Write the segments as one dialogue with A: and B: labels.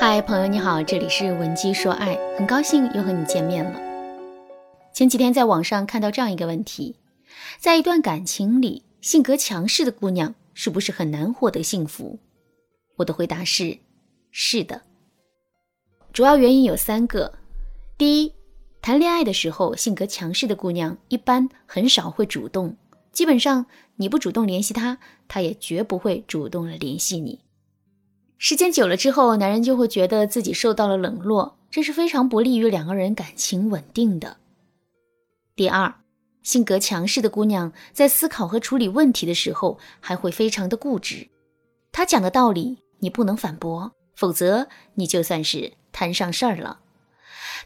A: 嗨，朋友你好，这里是文姬说爱，很高兴又和你见面了。前几天在网上看到这样一个问题，在一段感情里，性格强势的姑娘是不是很难获得幸福？我的回答是，是的。主要原因有三个：第一，谈恋爱的时候，性格强势的姑娘一般很少会主动，基本上你不主动联系她，她也绝不会主动的联系你。时间久了之后，男人就会觉得自己受到了冷落，这是非常不利于两个人感情稳定的。第二，性格强势的姑娘在思考和处理问题的时候，还会非常的固执。她讲的道理你不能反驳，否则你就算是摊上事儿了。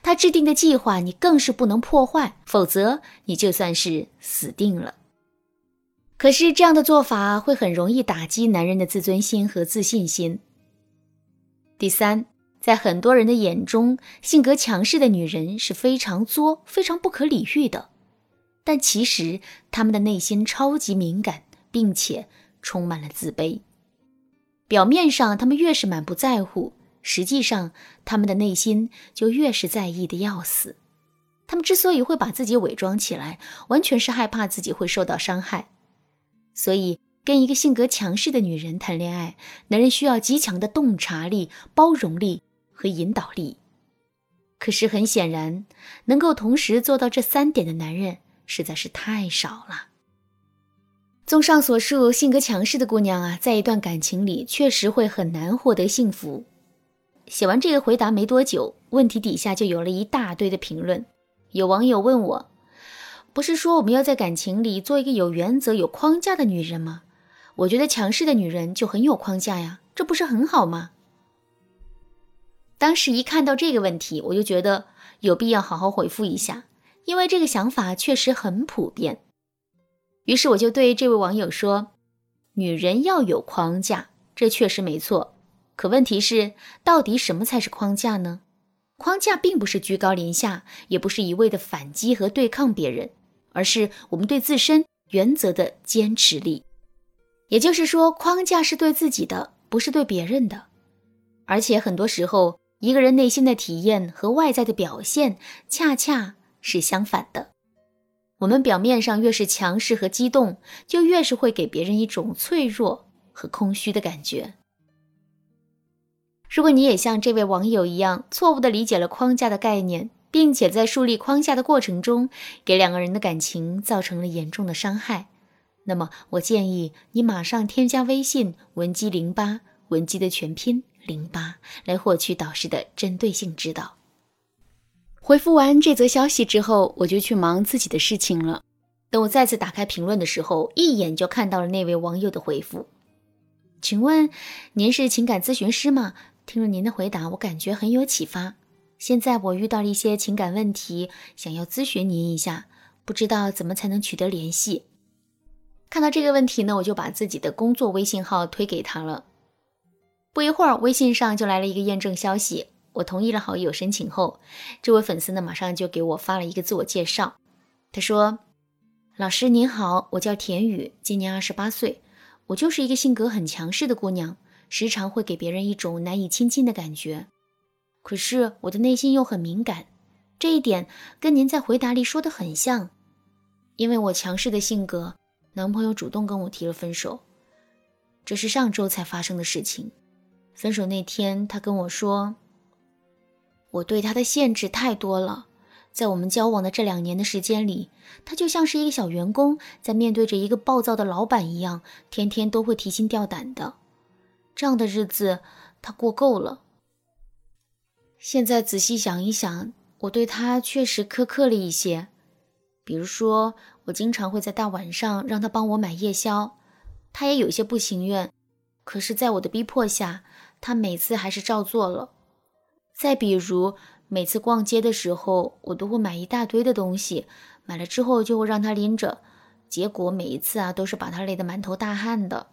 A: 她制定的计划你更是不能破坏，否则你就算是死定了。可是这样的做法会很容易打击男人的自尊心和自信心。第三，在很多人的眼中，性格强势的女人是非常作、非常不可理喻的，但其实她们的内心超级敏感，并且充满了自卑。表面上她们越是满不在乎，实际上她们的内心就越是在意的要死。她们之所以会把自己伪装起来，完全是害怕自己会受到伤害，所以。跟一个性格强势的女人谈恋爱，男人需要极强的洞察力、包容力和引导力。可是很显然，能够同时做到这三点的男人实在是太少了。综上所述，性格强势的姑娘啊，在一段感情里确实会很难获得幸福。写完这个回答没多久，问题底下就有了一大堆的评论。有网友问我：“不是说我们要在感情里做一个有原则、有框架的女人吗？”我觉得强势的女人就很有框架呀，这不是很好吗？当时一看到这个问题，我就觉得有必要好好回复一下，因为这个想法确实很普遍。于是我就对这位网友说：“女人要有框架，这确实没错。可问题是，到底什么才是框架呢？框架并不是居高临下，也不是一味的反击和对抗别人，而是我们对自身原则的坚持力。”也就是说，框架是对自己的，不是对别人的。而且很多时候，一个人内心的体验和外在的表现恰恰是相反的。我们表面上越是强势和激动，就越是会给别人一种脆弱和空虚的感觉。如果你也像这位网友一样，错误的理解了框架的概念，并且在树立框架的过程中，给两个人的感情造成了严重的伤害。那么，我建议你马上添加微信文姬零八，文姬的全拼零八，来获取导师的针对性指导。回复完这则消息之后，我就去忙自己的事情了。等我再次打开评论的时候，一眼就看到了那位网友的回复。请问您是情感咨询师吗？听了您的回答，我感觉很有启发。现在我遇到了一些情感问题，想要咨询您一下，不知道怎么才能取得联系。看到这个问题呢，我就把自己的工作微信号推给他了。不一会儿，微信上就来了一个验证消息。我同意了好友申请后，这位粉丝呢马上就给我发了一个自我介绍。他说：“老师您好，我叫田雨，今年二十八岁。我就是一个性格很强势的姑娘，时常会给别人一种难以亲近的感觉。可是我的内心又很敏感，这一点跟您在回答里说的很像。因为我强势的性格。”男朋友主动跟我提了分手，这是上周才发生的事情。分手那天，他跟我说：“我对他的限制太多了，在我们交往的这两年的时间里，他就像是一个小员工，在面对着一个暴躁的老板一样，天天都会提心吊胆的。这样的日子，他过够了。现在仔细想一想，我对他确实苛刻了一些。”比如说，我经常会在大晚上让他帮我买夜宵，他也有些不情愿，可是，在我的逼迫下，他每次还是照做了。再比如，每次逛街的时候，我都会买一大堆的东西，买了之后就会让他拎着，结果每一次啊，都是把他累得满头大汗的。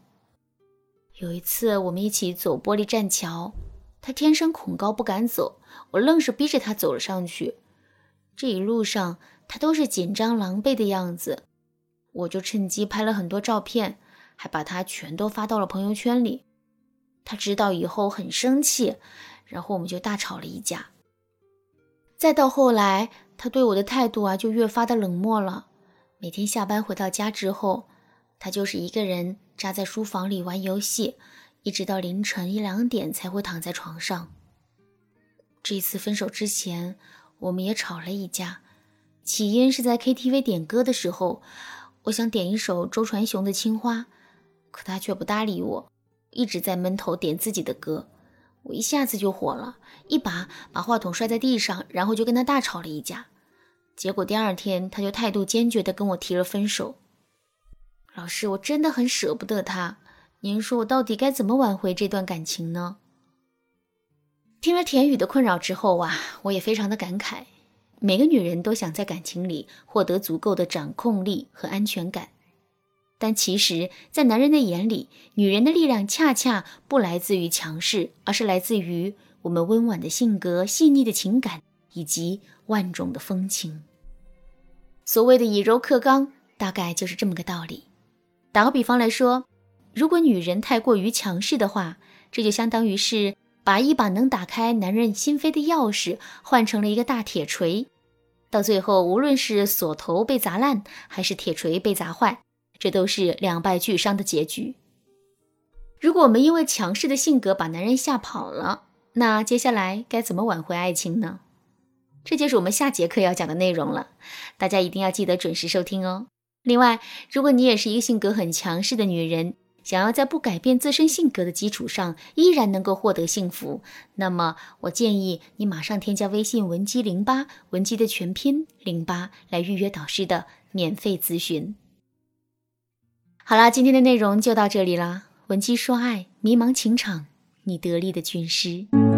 A: 有一次，我们一起走玻璃栈桥，他天生恐高不敢走，我愣是逼着他走了上去，这一路上。他都是紧张狼狈的样子，我就趁机拍了很多照片，还把他全都发到了朋友圈里。他知道以后很生气，然后我们就大吵了一架。再到后来，他对我的态度啊就越发的冷漠了。每天下班回到家之后，他就是一个人扎在书房里玩游戏，一直到凌晨一两点才会躺在床上。这次分手之前，我们也吵了一架，起因是在 KTV 点歌的时候，我想点一首周传雄的《青花》，可他却不搭理我，一直在闷头点自己的歌。我一下子就火了，一把把话筒摔在地上，然后就跟他大吵了一架。结果第二天他就态度坚决地跟我提了分手。老师，我真的很舍不得他，您说我到底该怎么挽回这段感情呢？听了田雨的困扰之后啊，我也非常的感慨。每个女人都想在感情里获得足够的掌控力和安全感。但其实，在男人的眼里，女人的力量恰恰不来自于强势，而是来自于我们温婉的性格、细腻的情感以及万种的风情。所谓的以柔克刚，大概就是这么个道理。打个比方来说，如果女人太过于强势的话，这就相当于是把一把能打开男人心扉的钥匙换成了一个大铁锤，到最后，无论是锁头被砸烂，还是铁锤被砸坏。这都是两败俱伤的结局。如果我们因为强势的性格把男人吓跑了，那接下来该怎么挽回爱情呢？这就是我们下节课要讲的内容了，大家一定要记得准时收听哦。另外，如果你也是一个性格很强势的女人，想要在不改变自身性格的基础上依然能够获得幸福，那么我建议你马上添加微信文姬零八，文姬的全拼零八，来预约导师的免费咨询。好啦，今天的内容就到这里啦。文姬说爱，迷茫情场，你得力的军师。